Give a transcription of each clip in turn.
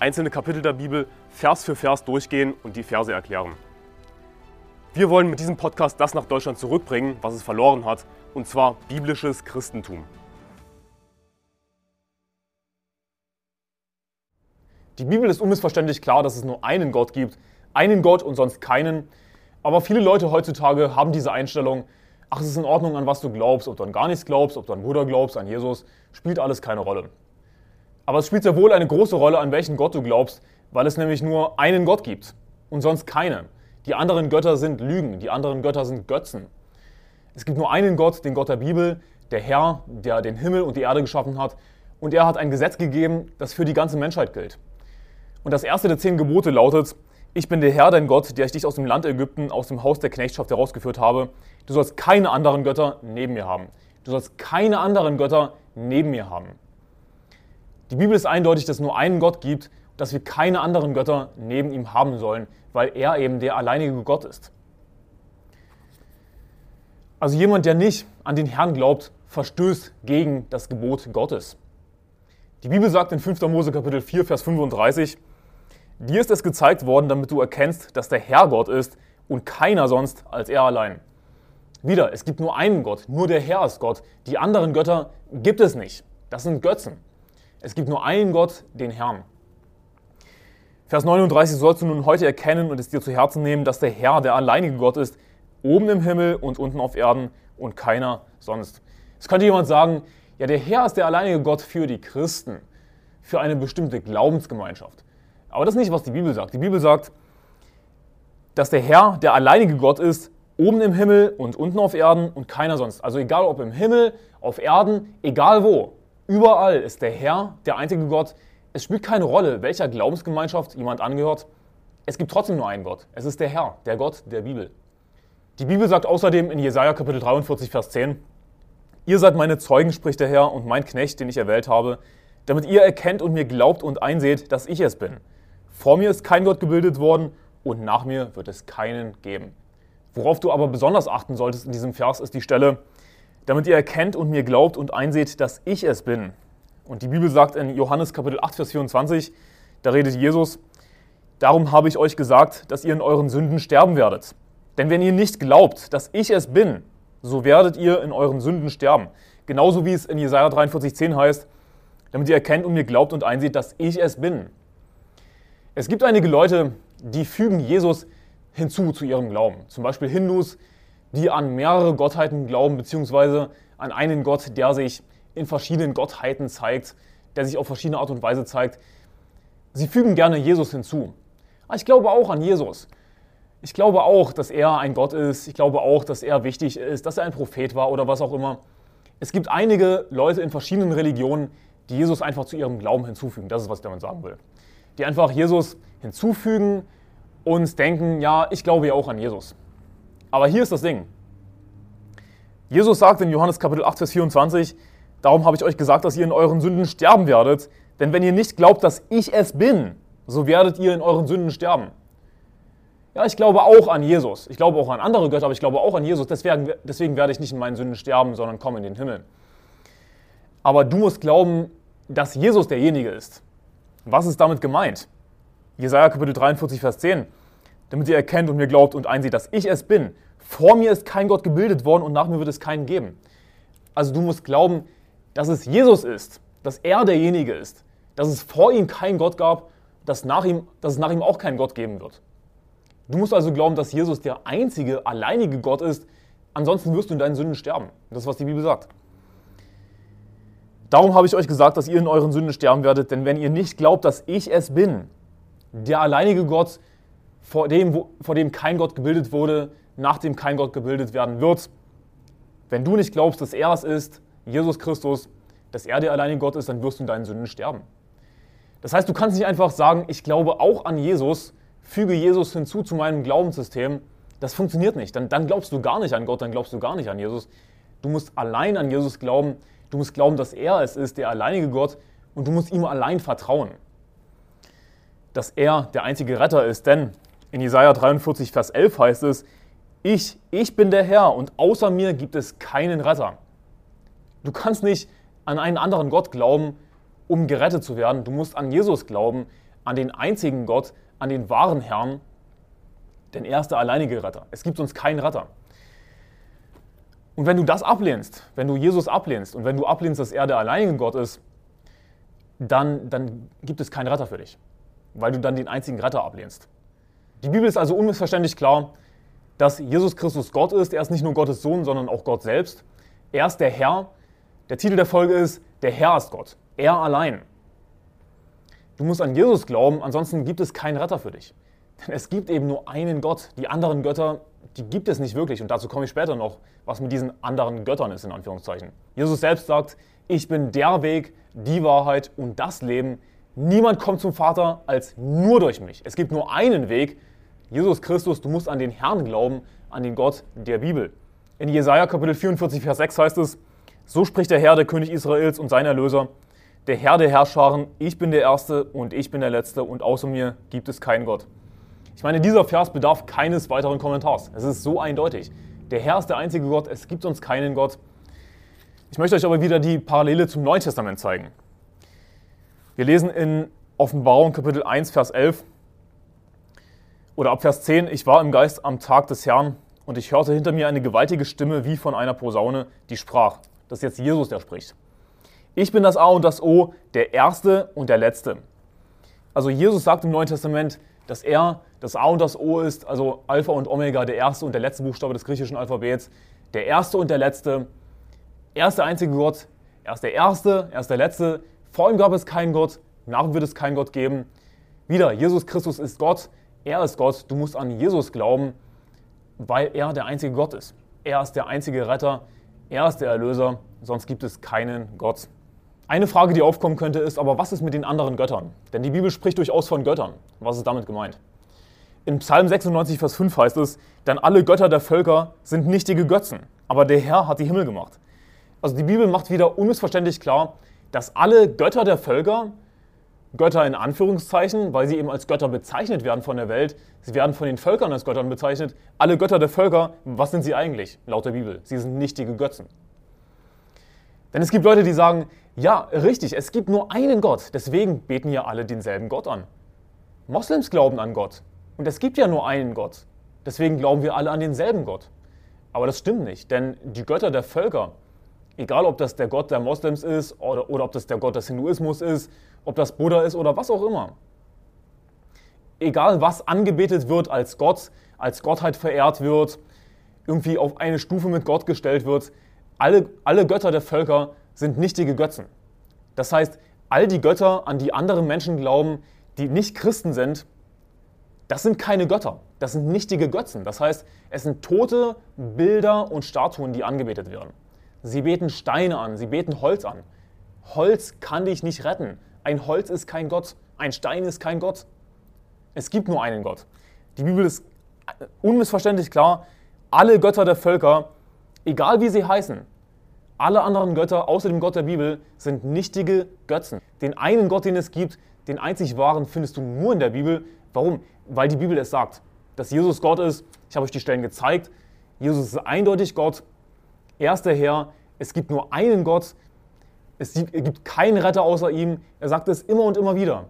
einzelne Kapitel der Bibel Vers für Vers durchgehen und die Verse erklären. Wir wollen mit diesem Podcast das nach Deutschland zurückbringen, was es verloren hat, und zwar biblisches Christentum. Die Bibel ist unmissverständlich klar, dass es nur einen Gott gibt, einen Gott und sonst keinen. Aber viele Leute heutzutage haben diese Einstellung, ach, es ist in Ordnung, an was du glaubst, ob du an gar nichts glaubst, ob du an Buddha glaubst, an Jesus, spielt alles keine Rolle. Aber es spielt sehr wohl eine große Rolle, an welchen Gott du glaubst, weil es nämlich nur einen Gott gibt und sonst keinen. Die anderen Götter sind Lügen, die anderen Götter sind Götzen. Es gibt nur einen Gott, den Gott der Bibel, der Herr, der den Himmel und die Erde geschaffen hat. Und er hat ein Gesetz gegeben, das für die ganze Menschheit gilt. Und das erste der zehn Gebote lautet, ich bin der Herr, dein Gott, der ich dich aus dem Land Ägypten, aus dem Haus der Knechtschaft herausgeführt habe. Du sollst keine anderen Götter neben mir haben. Du sollst keine anderen Götter neben mir haben. Die Bibel ist eindeutig, dass es nur einen Gott gibt, dass wir keine anderen Götter neben ihm haben sollen, weil er eben der alleinige Gott ist. Also jemand, der nicht an den Herrn glaubt, verstößt gegen das Gebot Gottes. Die Bibel sagt in 5. Mose Kapitel 4, Vers 35, Dir ist es gezeigt worden, damit du erkennst, dass der Herr Gott ist und keiner sonst als er allein. Wieder, es gibt nur einen Gott, nur der Herr ist Gott. Die anderen Götter gibt es nicht. Das sind Götzen. Es gibt nur einen Gott, den Herrn. Vers 39 sollst du nun heute erkennen und es dir zu Herzen nehmen, dass der Herr der alleinige Gott ist, oben im Himmel und unten auf Erden und keiner sonst. Es könnte jemand sagen, ja, der Herr ist der alleinige Gott für die Christen, für eine bestimmte Glaubensgemeinschaft. Aber das ist nicht, was die Bibel sagt. Die Bibel sagt, dass der Herr der alleinige Gott ist, oben im Himmel und unten auf Erden und keiner sonst. Also egal ob im Himmel, auf Erden, egal wo. Überall ist der Herr der einzige Gott. Es spielt keine Rolle, welcher Glaubensgemeinschaft jemand angehört. Es gibt trotzdem nur einen Gott. Es ist der Herr, der Gott der Bibel. Die Bibel sagt außerdem in Jesaja Kapitel 43, Vers 10, Ihr seid meine Zeugen, spricht der Herr, und mein Knecht, den ich erwählt habe, damit ihr erkennt und mir glaubt und einseht, dass ich es bin. Vor mir ist kein Gott gebildet worden und nach mir wird es keinen geben. Worauf du aber besonders achten solltest in diesem Vers ist die Stelle, damit ihr erkennt und mir glaubt und einseht, dass ich es bin. Und die Bibel sagt in Johannes Kapitel 8, Vers 24, da redet Jesus, darum habe ich euch gesagt, dass ihr in euren Sünden sterben werdet. Denn wenn ihr nicht glaubt, dass ich es bin, so werdet ihr in euren Sünden sterben. Genauso wie es in Jesaja 43, 10 heißt, damit ihr erkennt und mir glaubt und einseht, dass ich es bin. Es gibt einige Leute, die fügen Jesus hinzu zu ihrem Glauben. Zum Beispiel Hindus, die an mehrere Gottheiten glauben, beziehungsweise an einen Gott, der sich in verschiedenen Gottheiten zeigt, der sich auf verschiedene Art und Weise zeigt. Sie fügen gerne Jesus hinzu. Aber ich glaube auch an Jesus. Ich glaube auch, dass er ein Gott ist. Ich glaube auch, dass er wichtig ist, dass er ein Prophet war oder was auch immer. Es gibt einige Leute in verschiedenen Religionen, die Jesus einfach zu ihrem Glauben hinzufügen. Das ist, was ich damit sagen will. Die einfach Jesus hinzufügen und denken, ja, ich glaube ja auch an Jesus. Aber hier ist das Ding. Jesus sagt in Johannes Kapitel 8, Vers 24, darum habe ich euch gesagt, dass ihr in euren Sünden sterben werdet, denn wenn ihr nicht glaubt, dass ich es bin, so werdet ihr in euren Sünden sterben. Ja, ich glaube auch an Jesus. Ich glaube auch an andere Götter, aber ich glaube auch an Jesus. Deswegen, deswegen werde ich nicht in meinen Sünden sterben, sondern komme in den Himmel. Aber du musst glauben, dass Jesus derjenige ist. Was ist damit gemeint? Jesaja Kapitel 43, Vers 10 damit ihr erkennt und mir glaubt und einsieht, dass ich es bin. Vor mir ist kein Gott gebildet worden und nach mir wird es keinen geben. Also du musst glauben, dass es Jesus ist, dass er derjenige ist, dass es vor ihm keinen Gott gab, dass, nach ihm, dass es nach ihm auch keinen Gott geben wird. Du musst also glauben, dass Jesus der einzige, alleinige Gott ist, ansonsten wirst du in deinen Sünden sterben. Das ist, was die Bibel sagt. Darum habe ich euch gesagt, dass ihr in euren Sünden sterben werdet, denn wenn ihr nicht glaubt, dass ich es bin, der alleinige Gott, vor dem, wo, vor dem kein Gott gebildet wurde, nach dem kein Gott gebildet werden wird. Wenn du nicht glaubst, dass er es ist, Jesus Christus, dass er der alleinige Gott ist, dann wirst du in deinen Sünden sterben. Das heißt, du kannst nicht einfach sagen, ich glaube auch an Jesus, füge Jesus hinzu zu meinem Glaubenssystem, das funktioniert nicht. Dann, dann glaubst du gar nicht an Gott, dann glaubst du gar nicht an Jesus. Du musst allein an Jesus glauben. Du musst glauben, dass er es ist, der alleinige Gott, und du musst ihm allein vertrauen. Dass er der einzige Retter ist, denn in Jesaja 43, Vers 11 heißt es: Ich, ich bin der Herr und außer mir gibt es keinen Retter. Du kannst nicht an einen anderen Gott glauben, um gerettet zu werden. Du musst an Jesus glauben, an den einzigen Gott, an den wahren Herrn, denn er ist der alleinige Retter. Es gibt sonst keinen Retter. Und wenn du das ablehnst, wenn du Jesus ablehnst und wenn du ablehnst, dass er der alleinige Gott ist, dann, dann gibt es keinen Retter für dich, weil du dann den einzigen Retter ablehnst. Die Bibel ist also unmissverständlich klar, dass Jesus Christus Gott ist. Er ist nicht nur Gottes Sohn, sondern auch Gott selbst. Er ist der Herr. Der Titel der Folge ist, der Herr ist Gott. Er allein. Du musst an Jesus glauben, ansonsten gibt es keinen Retter für dich. Denn es gibt eben nur einen Gott. Die anderen Götter, die gibt es nicht wirklich. Und dazu komme ich später noch, was mit diesen anderen Göttern ist, in Anführungszeichen. Jesus selbst sagt, ich bin der Weg, die Wahrheit und das Leben. Niemand kommt zum Vater als nur durch mich. Es gibt nur einen Weg, Jesus Christus. Du musst an den Herrn glauben, an den Gott der Bibel. In Jesaja Kapitel 44, Vers 6 heißt es, so spricht der Herr, der König Israels und sein Erlöser der Herr der Herrscharen, ich bin der Erste und ich bin der Letzte und außer mir gibt es keinen Gott. Ich meine, dieser Vers bedarf keines weiteren Kommentars. Es ist so eindeutig. Der Herr ist der einzige Gott, es gibt uns keinen Gott. Ich möchte euch aber wieder die Parallele zum Neuen Testament zeigen. Wir lesen in Offenbarung Kapitel 1, Vers 11 oder ab Vers 10, ich war im Geist am Tag des Herrn und ich hörte hinter mir eine gewaltige Stimme wie von einer Posaune, die sprach. Das ist jetzt Jesus, der spricht. Ich bin das A und das O, der Erste und der Letzte. Also Jesus sagt im Neuen Testament, dass er das A und das O ist, also Alpha und Omega, der erste und der letzte Buchstabe des griechischen Alphabets, der Erste und der Letzte. Er ist der einzige Gott, er ist der Erste, er ist der Letzte. Vor ihm gab es keinen Gott, nach ihm wird es keinen Gott geben. Wieder, Jesus Christus ist Gott, er ist Gott, du musst an Jesus glauben, weil er der einzige Gott ist. Er ist der einzige Retter, er ist der Erlöser, sonst gibt es keinen Gott. Eine Frage, die aufkommen könnte, ist aber, was ist mit den anderen Göttern? Denn die Bibel spricht durchaus von Göttern. Was ist damit gemeint? In Psalm 96, Vers 5 heißt es, denn alle Götter der Völker sind nichtige Götzen, aber der Herr hat die Himmel gemacht. Also die Bibel macht wieder unmissverständlich klar, dass alle Götter der Völker, Götter in Anführungszeichen, weil sie eben als Götter bezeichnet werden von der Welt, sie werden von den Völkern als Göttern bezeichnet, alle Götter der Völker, was sind sie eigentlich laut der Bibel? Sie sind nichtige Götzen. Denn es gibt Leute, die sagen, ja, richtig, es gibt nur einen Gott, deswegen beten ja alle denselben Gott an. Moslems glauben an Gott und es gibt ja nur einen Gott, deswegen glauben wir alle an denselben Gott. Aber das stimmt nicht, denn die Götter der Völker, egal ob das der Gott der Moslems ist oder, oder ob das der Gott des Hinduismus ist, ob das Buddha ist oder was auch immer, egal was angebetet wird als Gott, als Gottheit verehrt wird, irgendwie auf eine Stufe mit Gott gestellt wird, alle, alle Götter der Völker sind nichtige Götzen. Das heißt, all die Götter, an die andere Menschen glauben, die nicht Christen sind, das sind keine Götter, das sind nichtige Götzen. Das heißt, es sind tote Bilder und Statuen, die angebetet werden. Sie beten Steine an, sie beten Holz an. Holz kann dich nicht retten. Ein Holz ist kein Gott, ein Stein ist kein Gott. Es gibt nur einen Gott. Die Bibel ist unmissverständlich klar, alle Götter der Völker, egal wie sie heißen, alle anderen Götter außer dem Gott der Bibel sind nichtige Götzen. Den einen Gott, den es gibt, den einzig wahren, findest du nur in der Bibel. Warum? Weil die Bibel es sagt, dass Jesus Gott ist. Ich habe euch die Stellen gezeigt. Jesus ist eindeutig Gott. Er ist der Herr. Es gibt nur einen Gott. Es gibt keinen Retter außer ihm. Er sagt es immer und immer wieder.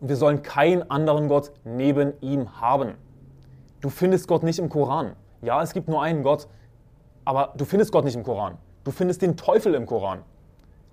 Und wir sollen keinen anderen Gott neben ihm haben. Du findest Gott nicht im Koran. Ja, es gibt nur einen Gott, aber du findest Gott nicht im Koran. Du findest den Teufel im Koran.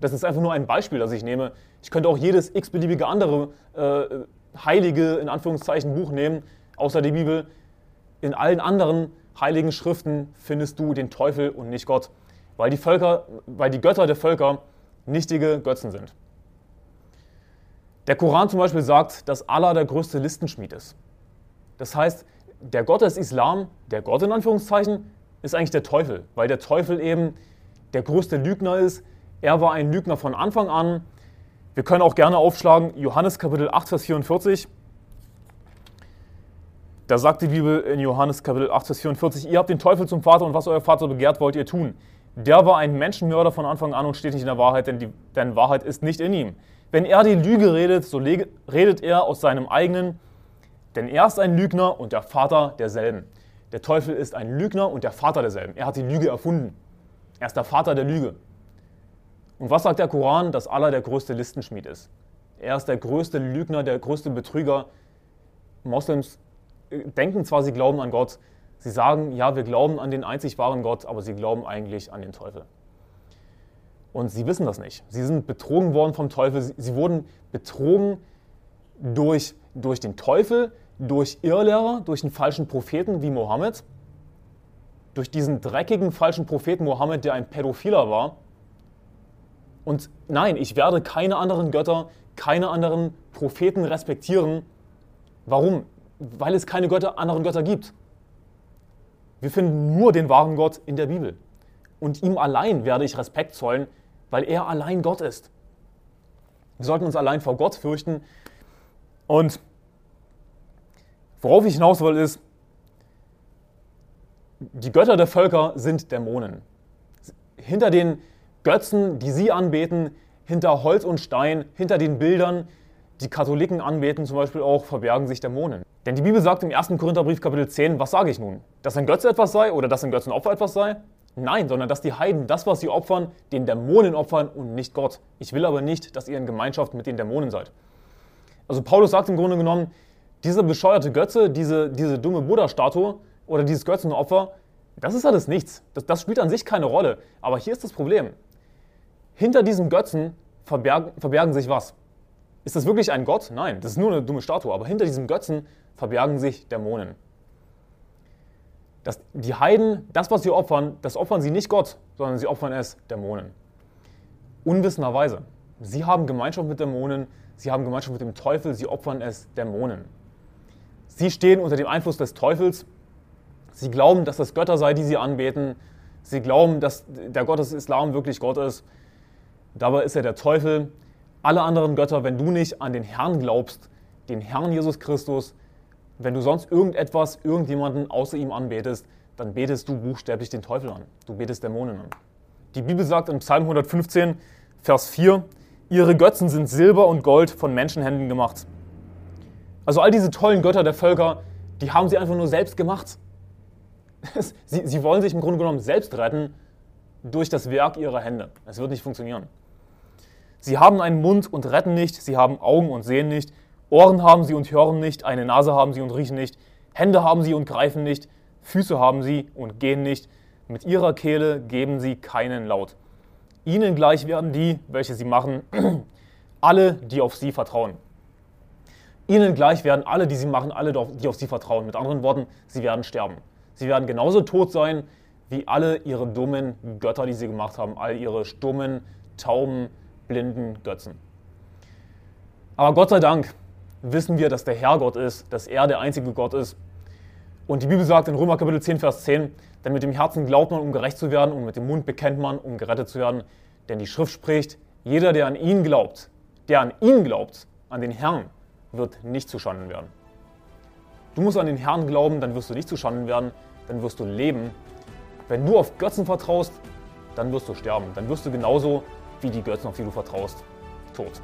Das ist einfach nur ein Beispiel, das ich nehme. Ich könnte auch jedes x-beliebige andere äh, heilige, in Anführungszeichen, Buch nehmen, außer die Bibel. In allen anderen heiligen Schriften findest du den Teufel und nicht Gott, weil die, Völker, weil die Götter der Völker nichtige Götzen sind. Der Koran zum Beispiel sagt, dass Allah der größte Listenschmied ist. Das heißt, der Gott des Islam, der Gott in Anführungszeichen, ist eigentlich der Teufel, weil der Teufel eben der größte Lügner ist. Er war ein Lügner von Anfang an. Wir können auch gerne aufschlagen Johannes Kapitel 8, Vers 44. Da sagt die Bibel in Johannes Kapitel 8, Vers 44, ihr habt den Teufel zum Vater und was euer Vater begehrt, wollt ihr tun. Der war ein Menschenmörder von Anfang an und steht nicht in der Wahrheit, denn, die, denn Wahrheit ist nicht in ihm. Wenn er die Lüge redet, so redet er aus seinem eigenen, denn er ist ein Lügner und der Vater derselben. Der Teufel ist ein Lügner und der Vater derselben. Er hat die Lüge erfunden. Er ist der Vater der Lüge. Und was sagt der Koran? Dass Allah der größte Listenschmied ist. Er ist der größte Lügner, der größte Betrüger. Moslems denken zwar, sie glauben an Gott, sie sagen, ja, wir glauben an den einzig wahren Gott, aber sie glauben eigentlich an den Teufel. Und sie wissen das nicht. Sie sind betrogen worden vom Teufel. Sie wurden betrogen durch, durch den Teufel, durch Irrlehrer, durch einen falschen Propheten wie Mohammed, durch diesen dreckigen falschen Propheten Mohammed, der ein Pädophiler war. Und nein, ich werde keine anderen Götter, keine anderen Propheten respektieren. Warum? Weil es keine Götter, anderen Götter gibt. Wir finden nur den wahren Gott in der Bibel. Und ihm allein werde ich Respekt zollen, weil er allein Gott ist. Wir sollten uns allein vor Gott fürchten. Und worauf ich hinaus will, ist, die Götter der Völker sind Dämonen. Hinter den Götzen, die sie anbeten, hinter Holz und Stein, hinter den Bildern, die Katholiken anbeten zum Beispiel auch, verbergen sich Dämonen. Denn die Bibel sagt im 1. Korintherbrief Kapitel 10, was sage ich nun? Dass ein Götze etwas sei oder dass ein Götzenopfer etwas sei? Nein, sondern dass die Heiden das, was sie opfern, den Dämonen opfern und nicht Gott. Ich will aber nicht, dass ihr in Gemeinschaft mit den Dämonen seid. Also Paulus sagt im Grunde genommen, diese bescheuerte Götze, diese, diese dumme Buddha-Statue oder dieses Götzenopfer, das ist alles nichts. Das, das spielt an sich keine Rolle. Aber hier ist das Problem. Hinter diesem Götzen verbergen, verbergen sich was? Ist das wirklich ein Gott? Nein, das ist nur eine dumme Statue. Aber hinter diesem Götzen verbergen sich Dämonen. Das, die Heiden, das, was sie opfern, das opfern sie nicht Gott, sondern sie opfern es Dämonen. Unwissenderweise. Sie haben Gemeinschaft mit Dämonen, sie haben Gemeinschaft mit dem Teufel, sie opfern es Dämonen. Sie stehen unter dem Einfluss des Teufels. Sie glauben, dass es Götter sei, die sie anbeten. Sie glauben, dass der Gott des Islam wirklich Gott ist. Dabei ist er der Teufel. Alle anderen Götter, wenn du nicht an den Herrn glaubst, den Herrn Jesus Christus, wenn du sonst irgendetwas, irgendjemanden außer ihm anbetest, dann betest du buchstäblich den Teufel an. Du betest Dämonen an. Die Bibel sagt in Psalm 115, Vers 4, ihre Götzen sind Silber und Gold von Menschenhänden gemacht. Also all diese tollen Götter der Völker, die haben sie einfach nur selbst gemacht. Sie, sie wollen sich im Grunde genommen selbst retten durch das Werk ihrer Hände. Es wird nicht funktionieren. Sie haben einen Mund und retten nicht, sie haben Augen und sehen nicht, Ohren haben sie und hören nicht, eine Nase haben sie und riechen nicht, Hände haben sie und greifen nicht, Füße haben sie und gehen nicht, mit ihrer Kehle geben sie keinen Laut. Ihnen gleich werden die, welche sie machen, alle, die auf sie vertrauen. Ihnen gleich werden alle, die sie machen, alle, die auf sie vertrauen. Mit anderen Worten, sie werden sterben. Sie werden genauso tot sein, wie alle ihre dummen Götter, die sie gemacht haben, all ihre stummen, tauben, blinden Götzen. Aber Gott sei Dank wissen wir, dass der Herr Gott ist, dass er der einzige Gott ist. Und die Bibel sagt in Römer Kapitel 10, Vers 10, denn mit dem Herzen glaubt man, um gerecht zu werden, und mit dem Mund bekennt man, um gerettet zu werden. Denn die Schrift spricht, jeder, der an ihn glaubt, der an ihn glaubt, an den Herrn, wird nicht zuschanden werden. Du musst an den Herrn glauben, dann wirst du nicht zuschanden werden, dann wirst du leben. Wenn du auf Götzen vertraust, dann wirst du sterben. Dann wirst du genauso wie die Götzen, auf die du vertraust, tot.